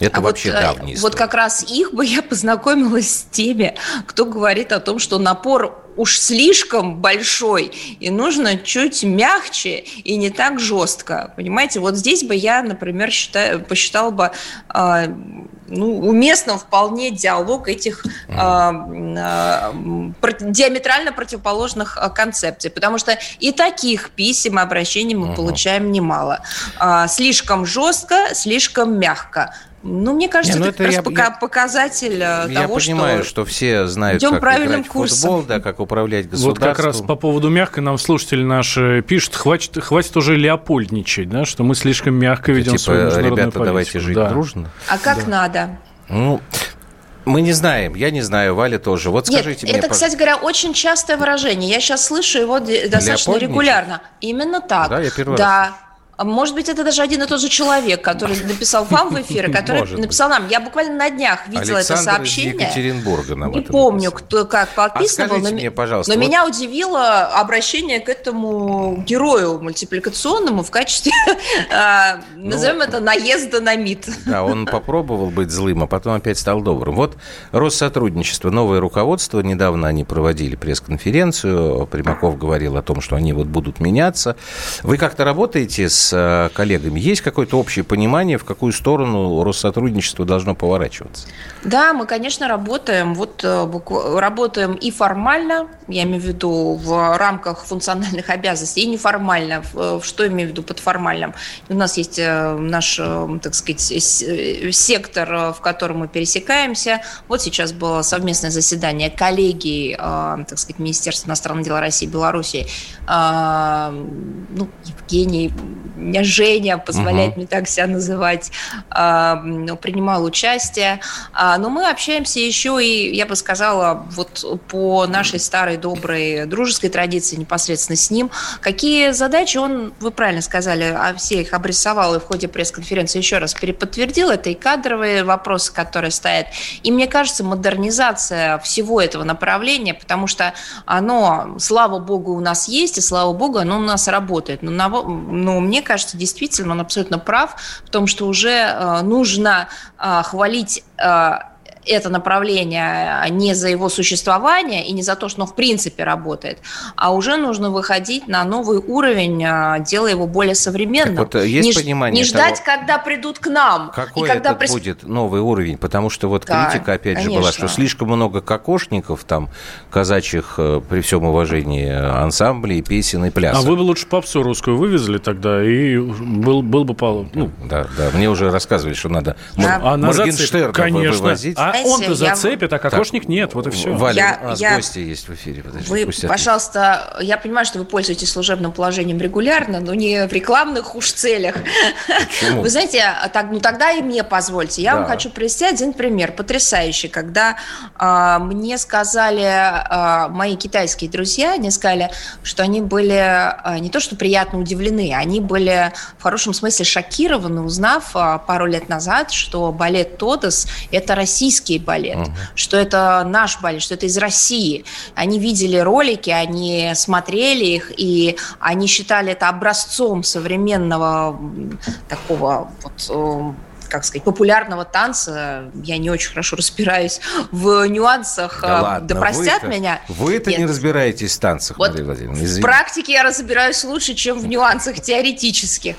[SPEAKER 2] это а вообще вот, давний
[SPEAKER 4] Вот как раз их бы я познакомилась с теми, кто говорит о том, что напор уж слишком большой, и нужно чуть мягче и не так жестко. Понимаете, вот здесь бы я, например, считаю, посчитала бы э, ну, уместным вполне диалог этих э, э, диаметрально противоположных концепций, потому что и таких писем и обращений мы получаем немало. Э, слишком жестко, слишком мягко ну, мне кажется, Не, ну это, это как раз я, показатель
[SPEAKER 2] я,
[SPEAKER 4] того,
[SPEAKER 2] я понимаю, что, все знают, идем как правильным играть курсом. в футбол, да, как управлять государством.
[SPEAKER 3] Вот как раз по поводу мягкой нам слушатели наши пишут, хватит, хватит уже леопольдничать, да, что мы слишком мягко ведем типа, свою
[SPEAKER 2] международную ребята, политику. давайте жить да. дружно.
[SPEAKER 4] А как да. надо?
[SPEAKER 2] Ну, мы не знаем, я не знаю, Валя тоже. Вот скажите
[SPEAKER 4] Нет,
[SPEAKER 2] мне,
[SPEAKER 4] это, кстати говоря, очень частое выражение. Я сейчас слышу его достаточно регулярно. Именно так. Да, я первый да. раз. А может быть, это даже один и тот же человек, который написал вам в эфир, который написал нам. Я буквально на днях видела это сообщение.
[SPEAKER 2] из Екатеринбурга нам
[SPEAKER 4] Не помню, кто как подписывал. А мне, пожалуйста. Но меня удивило обращение к этому герою мультипликационному в качестве, а, назовем ну, это, наезда на МИД.
[SPEAKER 2] Да, он попробовал быть злым, а потом опять стал добрым. Вот Россотрудничество, новое руководство. Недавно они проводили пресс-конференцию. Примаков говорил о том, что они вот будут меняться. Вы как-то работаете с Э, коллегами. Есть какое-то общее понимание, в какую сторону Россотрудничество должно поворачиваться?
[SPEAKER 4] Да, мы, конечно, работаем. Вот э, работаем и формально, я имею в виду в рамках функциональных обязанностей, и неформально. Что имею в виду под формальным? У нас есть э, наш, так сказать, сектор, в котором мы пересекаемся. Вот сейчас было совместное заседание коллегии, так сказать, Министерства иностранных дел России и Беларуси. Ну, Евгений меня Женя позволяет угу. мне так себя называть, ну, принимал участие. А, но мы общаемся еще и, я бы сказала, вот по нашей старой доброй дружеской традиции непосредственно с ним. Какие задачи он, вы правильно сказали, а все их обрисовал и в ходе пресс-конференции еще раз переподтвердил. Это и кадровые вопросы, которые стоят. И мне кажется, модернизация всего этого направления, потому что оно, слава богу, у нас есть, и слава богу, оно у нас работает. Но, но мне кажется, действительно, он абсолютно прав в том, что уже э, нужно э, хвалить э, это направление не за его существование и не за то, что оно в принципе работает, а уже нужно выходить на новый уровень, а, делая его более современным.
[SPEAKER 2] Так вот, есть не, понимание
[SPEAKER 4] не ждать, того, когда придут к нам.
[SPEAKER 2] Какой и когда это прис... будет новый уровень? Потому что вот да, критика, опять конечно. же, была, что слишком много кокошников, там, казачьих, э, при всем уважении, ансамблей, песен и плясов.
[SPEAKER 3] А вы бы лучше попсу русскую вывезли тогда, и был, был бы... Ну...
[SPEAKER 2] Да, да, мне уже рассказывали, что надо
[SPEAKER 3] а, Моргенштерна
[SPEAKER 2] конечно.
[SPEAKER 3] вывозить. А А
[SPEAKER 4] Знаете,
[SPEAKER 3] он-то
[SPEAKER 4] я-
[SPEAKER 3] зацепит, а кокошник нет, вот и все.
[SPEAKER 2] Валя,
[SPEAKER 4] Я-
[SPEAKER 2] у нас
[SPEAKER 4] я-
[SPEAKER 2] гости есть в эфире. Подожди,
[SPEAKER 4] Вы, пожалуйста, я понимаю, что вы пользуетесь служебным положением регулярно, но не в рекламных уж целях.
[SPEAKER 2] Почему?
[SPEAKER 4] Вы знаете, так, ну тогда и мне позвольте. Я вам
[SPEAKER 2] Да.
[SPEAKER 4] хочу привести один пример, потрясающий, когда а, мне сказали а, мои китайские друзья, они сказали, что они были а, не то что приятно удивлены, они были в хорошем смысле шокированы, узнав а, пару лет назад, что балет Тодос – это российский балет, что это наш балет, что это из России. Они видели ролики, они смотрели их, и они считали это образцом современного такого вот э, как сказать, популярного танца. Я не очень хорошо разбираюсь в нюансах.
[SPEAKER 2] Да
[SPEAKER 4] э,
[SPEAKER 2] ладно,
[SPEAKER 4] да простят
[SPEAKER 2] вы-то-
[SPEAKER 4] меня.
[SPEAKER 2] Вы-то не
[SPEAKER 4] Нет.
[SPEAKER 2] разбираетесь в танцах,
[SPEAKER 4] Вот
[SPEAKER 2] Мария Владимировна.
[SPEAKER 4] В
[SPEAKER 2] извините.
[SPEAKER 4] практике я разбираюсь лучше, чем в нюансах теоретических.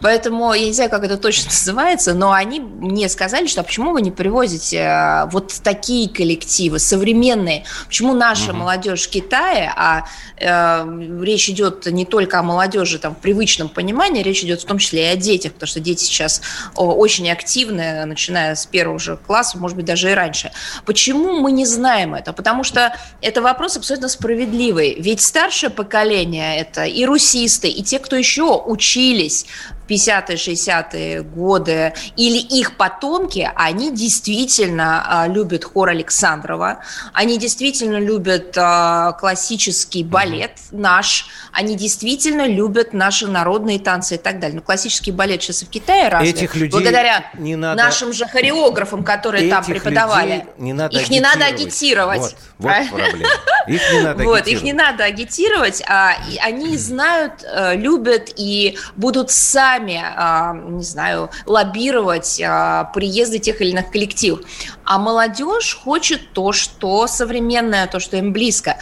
[SPEAKER 4] Поэтому я не знаю, как это точно называется, но они мне сказали, что а почему вы не привозите э, вот такие коллективы, современные? Почему наша молодежь в Китае, а э, речь идет не только о молодежи там, в привычном понимании, речь идет в том числе и о детях, потому что дети сейчас очень активны, начиная с первого же класса, может быть, даже и раньше. Почему мы не знаем это? Потому что это вопрос абсолютно справедливый. Ведь старшее поколение – это и русисты, и те, кто еще учились 50-е, 60-е годы, или их потомки, они действительно а, любят хор Александрова, они действительно любят а, классический балет наш, они действительно любят наши народные танцы и так далее. Но классический балет сейчас и в Китае развит.
[SPEAKER 2] Этих людей
[SPEAKER 4] благодаря
[SPEAKER 2] не надо-
[SPEAKER 4] нашим же хореографам, которые там
[SPEAKER 2] Этих
[SPEAKER 4] преподавали.
[SPEAKER 2] людей не надо
[SPEAKER 4] их не надо агитировать.
[SPEAKER 2] Вот, вот проблема. Их не надо
[SPEAKER 4] Вот, их
[SPEAKER 2] агитировать.
[SPEAKER 4] не надо агитировать, а они знают, э, любят и будут сами, а, не знаю, лоббировать а, приезды тех или иных коллективов. А молодежь хочет то, что современное, то, что им близко.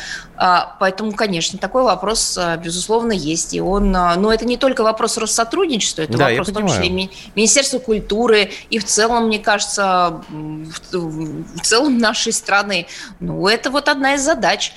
[SPEAKER 4] А, Поэтому, конечно, такой вопрос, а, безусловно, есть. И он, а, но это не только вопрос Россотрудничества, это
[SPEAKER 2] Да,
[SPEAKER 4] вопрос, в том числе, и Ми- Министерства культуры и в целом, мне кажется, в, в целом нашей страны. Ну, это вот одна из задач.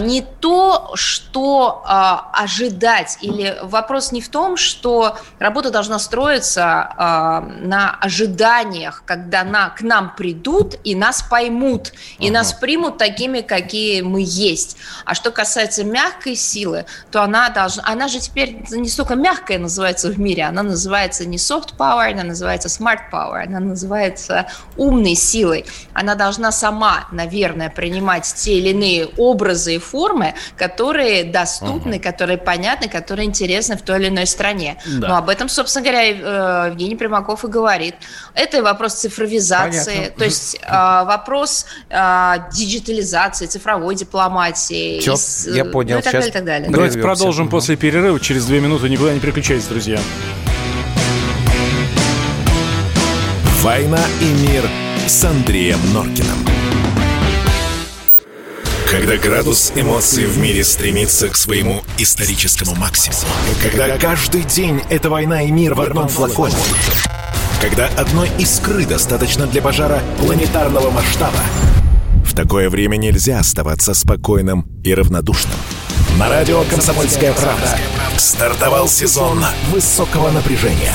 [SPEAKER 4] Не то, что а, ожидать, или вопрос не в том, что работа должна строиться а, на ожиданиях, когда на, к нам придут и нас поймут, и нас примут такими, какие мы есть. А что касается мягкой силы, то она должна, она же теперь не столько мягкая называется в мире, она называется не soft power, она называется smart power, она называется умной силой. Она должна сама, наверное, принимать те или иные образы и формы, которые доступны, которые понятны, которые интересны в той или иной стране.
[SPEAKER 3] Да.
[SPEAKER 4] Но об этом, собственно говоря, э, Евгений Примаков и говорит. Это вопрос цифровизации,
[SPEAKER 2] Понятно.
[SPEAKER 4] то есть э, вопрос э, диджитализации, цифровой дипломатии.
[SPEAKER 2] Всё,
[SPEAKER 4] и с-
[SPEAKER 2] я
[SPEAKER 4] ну,
[SPEAKER 2] понял.
[SPEAKER 4] и так
[SPEAKER 2] Сейчас
[SPEAKER 4] далее, и так далее.
[SPEAKER 2] Прервемся.
[SPEAKER 3] Давайте продолжим
[SPEAKER 2] Мгм.
[SPEAKER 3] после перерыва. Через две минуты никуда не переключайтесь, друзья.
[SPEAKER 1] «Война и мир» с Андреем Норкиным. Когда градус эмоций в мире стремится к своему историческому максимуму. Когда каждый день — это война и мир в одном флаконе. Когда одной искры достаточно для пожара планетарного масштаба. Такое время нельзя оставаться спокойным и равнодушным. На радио «Комсомольская правда» стартовал сезон высокого напряжения.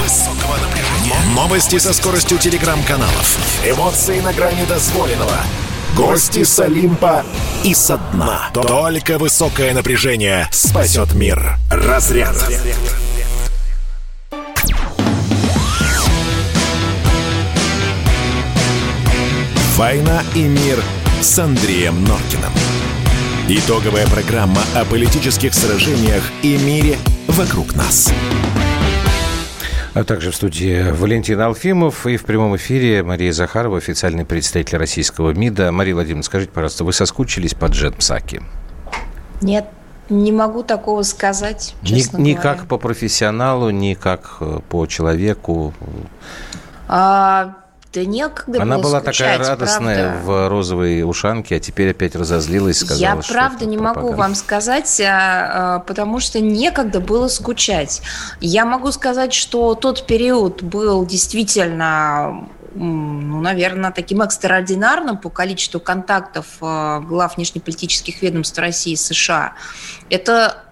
[SPEAKER 1] Новости со скоростью телеграм-каналов. Эмоции на грани дозволенного. Гости с Олимпа и со дна. Только высокое напряжение спасет мир. Разряд. «Война и мир» с Андреем Норкиным. Итоговая программа о политических сражениях и мире вокруг нас.
[SPEAKER 2] А также в студии Валентин Алфимов и в прямом эфире Мария Захарова, официальный представитель российского МИДа. Мария Владимировна, скажите, пожалуйста, вы соскучились по Джет Псаки?
[SPEAKER 4] Нет, не могу такого сказать,
[SPEAKER 2] Ни,
[SPEAKER 4] честно
[SPEAKER 2] ни
[SPEAKER 4] говоря.
[SPEAKER 2] как по профессионалу, ни как э, по человеку.
[SPEAKER 4] А, да некогда
[SPEAKER 2] Она была
[SPEAKER 4] скучать,
[SPEAKER 2] такая радостная
[SPEAKER 4] правда.
[SPEAKER 2] в розовой ушанке, а теперь опять разозлилась, сказала,
[SPEAKER 4] Я
[SPEAKER 2] что
[SPEAKER 4] правда не могу
[SPEAKER 2] пропаганда.
[SPEAKER 4] вам сказать, а, а, потому что некогда было скучать. Я могу сказать, что тот период был действительно, ну, наверное, таким экстраординарным по количеству контактов а, глав внешнеполитических ведомств России и США. Это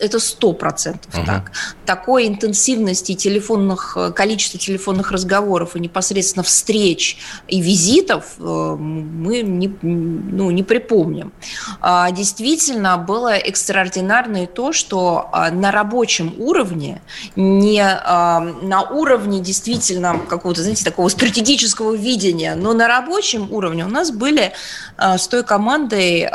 [SPEAKER 4] это сто процентов uh-huh. так. Такой интенсивности телефонных, количества телефонных разговоров и непосредственно встреч и визитов э, мы не, ну, не припомним. А, действительно, было экстраординарно и то, что а, на рабочем уровне, не а, на уровне действительно какого-то, знаете, такого стратегического видения, но на рабочем уровне у нас были с той командой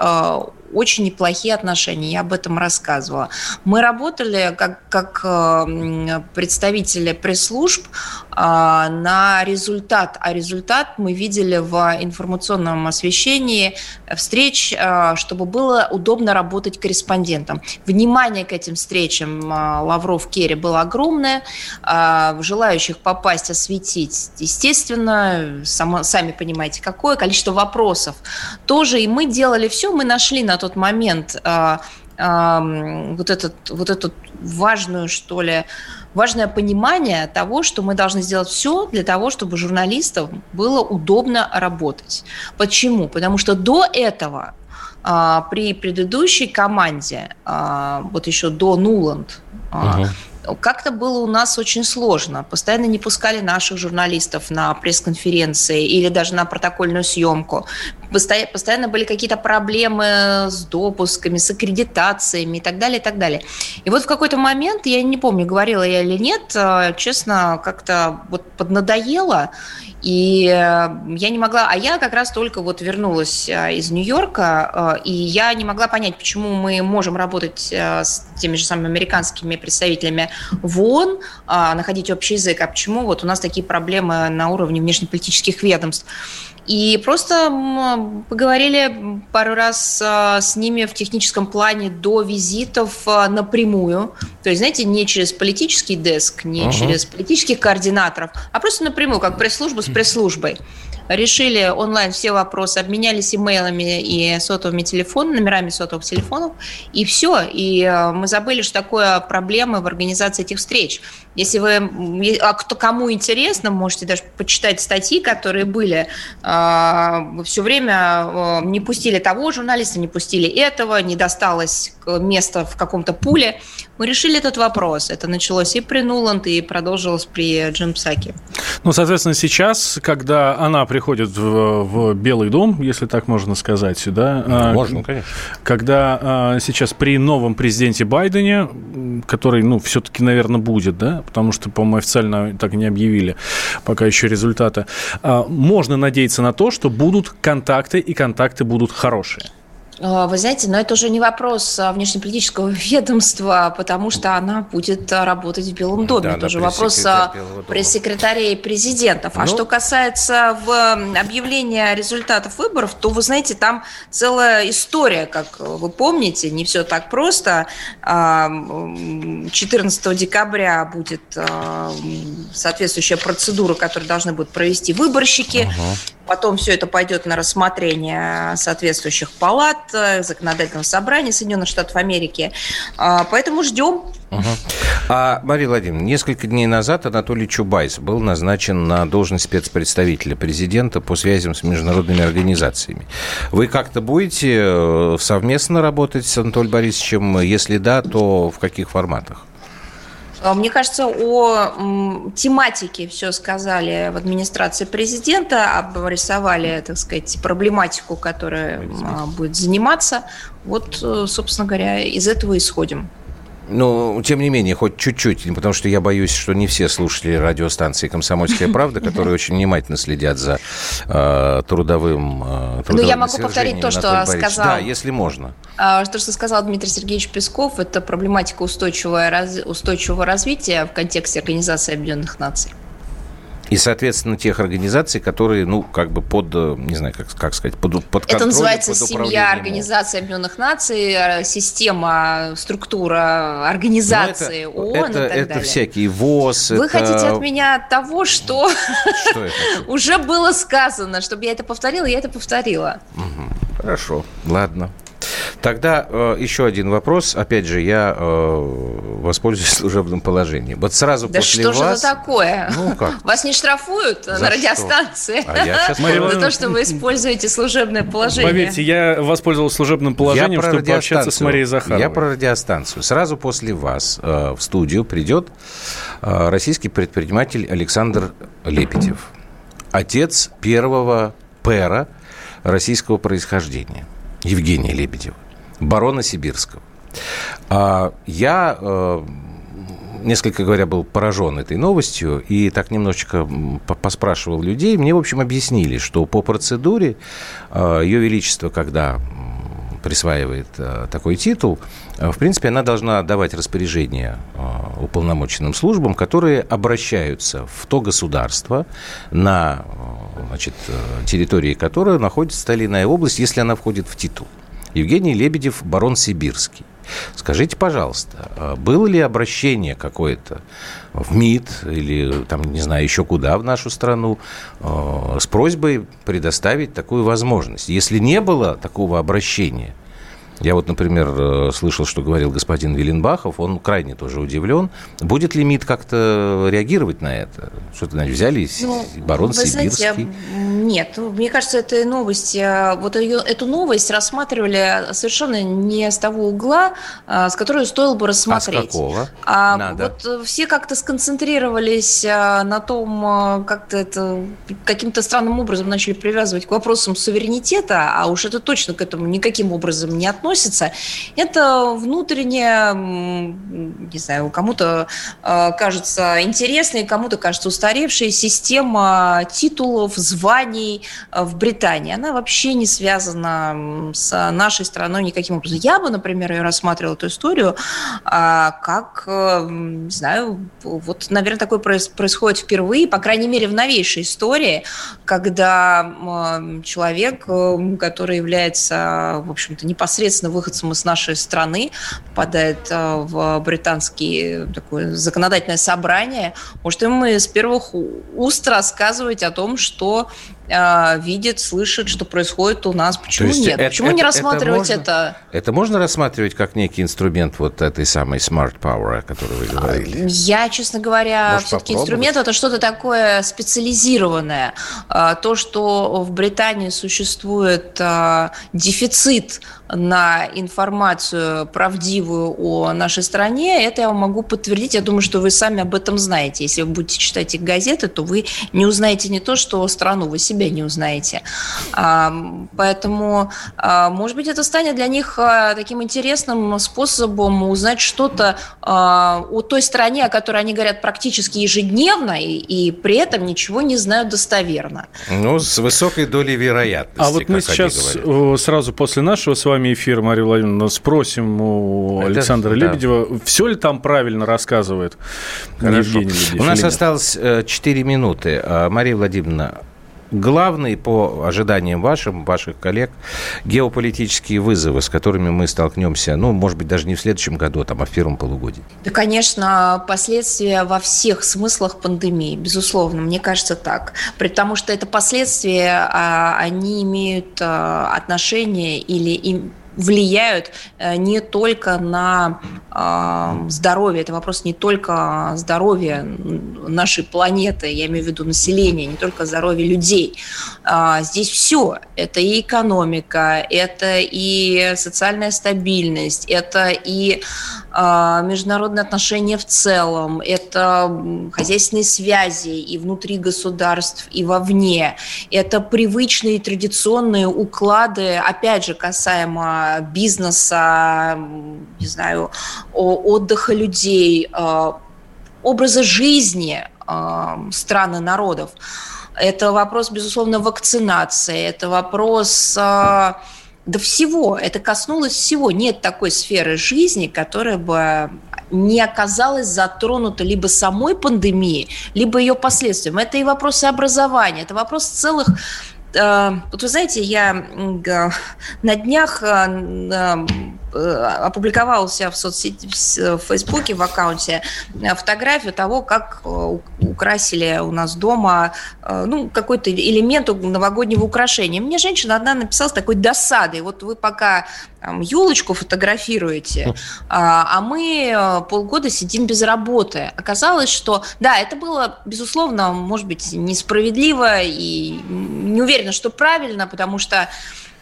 [SPEAKER 4] очень неплохие отношения, я об этом рассказывала. Мы работали как, как э, представители пресс-служб а, на результат, а результат мы видели в информационном освещении встреч, а, чтобы было удобно работать корреспондентам. Внимание к этим встречам Лавров, Керри было огромное, желающих попасть, осветить, естественно, само, сами понимаете, какое количество вопросов тоже, и мы делали все, мы нашли на тот момент вот, этот, вот эту важную, что ли, важное понимание того, что мы должны сделать все для того, чтобы журналистам было удобно работать. Почему? Потому что до этого а, при предыдущей команде, а, вот еще до Нуланд, угу как-то было у нас очень сложно. Постоянно не пускали наших журналистов на пресс-конференции или даже на протокольную съемку. Постоянно были какие-то проблемы с допусками, с аккредитациями и так далее, и так далее. И вот в какой-то момент, я не помню, говорила я или нет, э, честно, как-то вот поднадоело, и э, я не могла, а я как раз только вот вернулась э, из Нью-Йорка, и я не могла понять, почему мы можем работать с теми же самыми американскими представителями в ООН, находить общий язык, а почему вот у нас такие проблемы на уровне внешнеполитических ведомств. И просто поговорили пару раз а, с ними в техническом плане до визитов а, напрямую. То есть, знаете, не через политический деск, не ага. через политических координаторов, а просто напрямую, как пресс-служба с пресс-службой решили онлайн все вопросы, обменялись имейлами и сотовыми телефонами, номерами сотовых телефонов, и все. И э, мы забыли, что такое проблемы в организации этих встреч. Если вы, а кто кому интересно, можете даже почитать статьи, которые были. А, все время э, не пустили того журналиста, не пустили этого, не досталось места в каком-то пуле. Мы решили этот вопрос. Это началось и при Нуланд, и продолжилось при Джим Псаке.
[SPEAKER 3] Ну, соответственно, сейчас, когда она приходит в, в Белый дом, если так можно сказать, да?
[SPEAKER 2] А, можно, конечно.
[SPEAKER 3] Когда а, сейчас при новом президенте Байдене, который, ну, все-таки, наверное, будет, да, потому что, по-моему, официально так не объявили пока еще результаты, а, можно надеяться на то, что будут контакты, и контакты будут хорошие.
[SPEAKER 4] А, вы знаете, но это уже не вопрос а, внешнеполитического ведомства, потому что она будет а, работать в Белом доме. Да, это уже вопрос пресс-секретарей президентов. Ну, а что касается в объявления результатов выборов, то, вы знаете, там целая история, как вы помните, не все так просто. 14 декабря будет соответствующая процедура, которую должны будут провести выборщики. Угу. Потом все это пойдет на рассмотрение соответствующих палат, э, законодательного собрания Соединенных Штатов Америки. А, поэтому ждем.
[SPEAKER 2] Угу. А, Мария Владимировна, несколько дней назад Анатолий Чубайс был назначен на должность спецпредставителя президента по связям с международными организациями. Вы как-то будете э, совместно работать с Анатолием Борисовичем? Если да, то в каких форматах?
[SPEAKER 4] А, мне кажется, о тематике все сказали в администрации президента, обрисовали, так сказать, проблематику, которая а, будет заниматься. Вот, э, собственно говоря, из этого исходим.
[SPEAKER 2] Ну, тем не менее, хоть чуть-чуть, потому что я боюсь, что не все слушатели радиостанции «Комсомольская правда», которые очень внимательно следят за э, трудовым, э,
[SPEAKER 4] Ну, я могу повторить то, что сказал...
[SPEAKER 2] Да, если можно.
[SPEAKER 4] А, то, что сказал Дмитрий Сергеевич Песков, это проблематика устойчивого, раз... устойчивого развития в контексте Организации Объединенных Наций.
[SPEAKER 2] И, соответственно, тех организаций, которые, ну, как бы под, э, не знаю, как, как сказать, под, под
[SPEAKER 4] Это называется под семья Организации Объединенных Наций, э, система, структура организации
[SPEAKER 2] ну, это, ООН это, и так это далее. всякие ВОЗ.
[SPEAKER 4] Вы это... хотите от меня того, что, что уже было сказано, чтобы я это повторила, я это повторила.
[SPEAKER 2] Угу. Хорошо, ладно. Тогда э, еще один вопрос. Опять же, я э, воспользуюсь служебным положением. Вот сразу
[SPEAKER 4] да
[SPEAKER 2] после
[SPEAKER 4] что
[SPEAKER 2] вас...
[SPEAKER 4] же это такое?
[SPEAKER 2] Ну, как?
[SPEAKER 4] Вас не штрафуют
[SPEAKER 2] За
[SPEAKER 4] на радиостанции
[SPEAKER 2] А я сейчас
[SPEAKER 4] за то, что вы используете служебное положение?
[SPEAKER 3] Поверьте, я воспользовался служебным положением, чтобы пообщаться с. Марией Захаровой.
[SPEAKER 2] Я про радиостанцию. Сразу после вас э, в студию придет э, российский предприниматель Александр Лепетев. Отец первого пэра российского происхождения. Евгения Лебедева. Барона Сибирского. А я, э, несколько говоря, был поражен этой новостью и так немножечко поспрашивал людей. Мне, в общем, объяснили, что по процедуре э, Ее Величество, когда присваивает э, такой титул, в принципе, она должна давать распоряжение уполномоченным службам, которые обращаются в то государство, на значит, территории которого находится та или иная область, если она входит в титул. Евгений Лебедев, барон Сибирский. Скажите, пожалуйста, а было ли обращение какое-то в МИД или, там, не знаю, еще куда в нашу страну э, с просьбой предоставить такую возможность? Если не было такого обращения, я вот, например, э, слышал, что говорил господин Веленбахов, он крайне тоже удивлен. Будет ли МИД как-то реагировать на это? Что-то, значит, взяли
[SPEAKER 4] Ну,
[SPEAKER 2] барон
[SPEAKER 4] вы знаете,
[SPEAKER 2] Сибирский?
[SPEAKER 4] м, нет, мне кажется, эта новость, э, вот ее, эту новость рассматривали совершенно не с того угла, э, с которого стоило бы
[SPEAKER 2] А с
[SPEAKER 4] рассмотреть.
[SPEAKER 2] какого?
[SPEAKER 4] А
[SPEAKER 2] Надо.
[SPEAKER 4] вот э, все как-то сконцентрировались э, на том, как-то это каким-то странным образом начали привязывать к вопросам суверенитета, а уж это точно к этому никаким образом не относится. Это внутренняя, м, не знаю, кому-то э, кажется интересной, кому-то кажется устаревшей система титулов, званий э, в Британии. Она вообще не связана с нашей страной никаким образом. Я бы, например, ее рассматривала эту историю а, как, э, не знаю, вот, наверное, такое проис- происходит впервые, по крайней мере, в новейшей истории, когда человек, который является, в общем-то, непосредственно выходцем из нашей страны, попадает э, в британские такое законодательное собрание, может ему из первых уст рассказывать о том, что э, видит, слышит, что происходит у нас. Почему нет?
[SPEAKER 2] это-
[SPEAKER 4] Почему не
[SPEAKER 2] это- это
[SPEAKER 4] рассматривать
[SPEAKER 2] можно?
[SPEAKER 4] это?
[SPEAKER 2] Это можно рассматривать как некий инструмент вот этой самой smart power, о которой вы говорили?
[SPEAKER 4] Я, честно говоря, все-таки инструмент это что-то такое специализированное. А, То, что в Британии существует а, дефицит на информацию правдивую о нашей стране, это я вам могу подтвердить. Я думаю, что вы сами об этом знаете. Если вы будете читать их газеты, то вы не узнаете не то, что страну, вы себя не узнаете. А, Поэтому, а, может быть, это станет для них а, таким интересным способом узнать что-то о той стране, о которой они говорят практически ежедневно, и, и при этом ничего не знают достоверно.
[SPEAKER 2] Ну, с высокой долей вероятности.
[SPEAKER 3] А вот мы сейчас э, сразу после нашего с вами эфира, Мария Владимировна, спросим у
[SPEAKER 2] Это-
[SPEAKER 3] Александра
[SPEAKER 2] да.
[SPEAKER 3] Лебедева, все ли там правильно рассказывает
[SPEAKER 2] Хорошо.
[SPEAKER 3] Евгений Лебедев
[SPEAKER 2] У нас осталось 4 минуты. А, Мария Владимировна, главные по ожиданиям вашим, ваших коллег, геополитические вызовы, с которыми мы столкнемся, ну, может быть, даже не в следующем году, там, а в первом полугодии.
[SPEAKER 4] Да, конечно, последствия во всех смыслах пандемии, безусловно, мне кажется так. Потому что это последствия, а, они имеют а, отношение или им влияют э, не только на э, здоровье, это вопрос не только здоровья нашей планеты, я имею в виду населения, не только здоровья людей. А, Здесь все. Это и экономика, это и социальная стабильность, это и а, международные отношения в целом, это хозяйственные связи и внутри государств, и вовне, это привычные традиционные уклады, опять же, касаемо бизнеса, не знаю, отдыха людей, а, образа жизни а, стран и народов. Это вопрос, безусловно, вакцинации, это вопрос да всего, это коснулось всего. Нет такой сферы жизни, которая бы не оказалась затронута либо самой пандемией, либо ее последствием. Это и вопросы образования, это вопрос целых э, вот вы знаете, я на днях э, м, опубликовала у себя в соцсети, в Фейсбуке, в аккаунте фотографию того, как украсили у нас дома ну, какой-то элемент новогоднего украшения. Мне женщина одна написала с такой досадой. Вот вы пока там, елочку фотографируете, а, а мы полгода сидим без работы. Оказалось, что да, это было, безусловно, может быть, несправедливо и не уверена, что правильно, потому что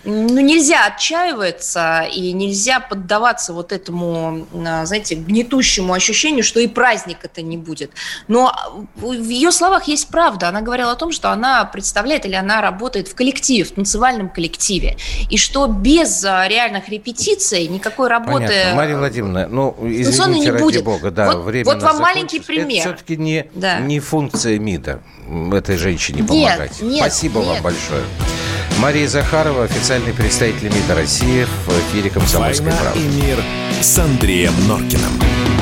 [SPEAKER 4] ну, нельзя отчаиваться и нельзя поддаваться вот этому, а, знаете, гнетущему ощущению, что и праздник это не будет. Но в ее словах есть правда. Она говорила о том, что она представляет или она работает в коллективе, в танцевальном коллективе, и что без а, реальных репетиций никакой работы...
[SPEAKER 2] Понятно. Мария Владимировна, ну, извините, не ради будет. бога, да,
[SPEAKER 4] вот, время Вот вам маленький пример.
[SPEAKER 2] Это все-таки не, да. не функция МИДа этой женщине помогать. Нет, Спасибо нет. вам большое. Мария Захарова, официальный представитель МИДа России в эфире «Комсомольской
[SPEAKER 1] правды». и мир» с Андреем Норкиным.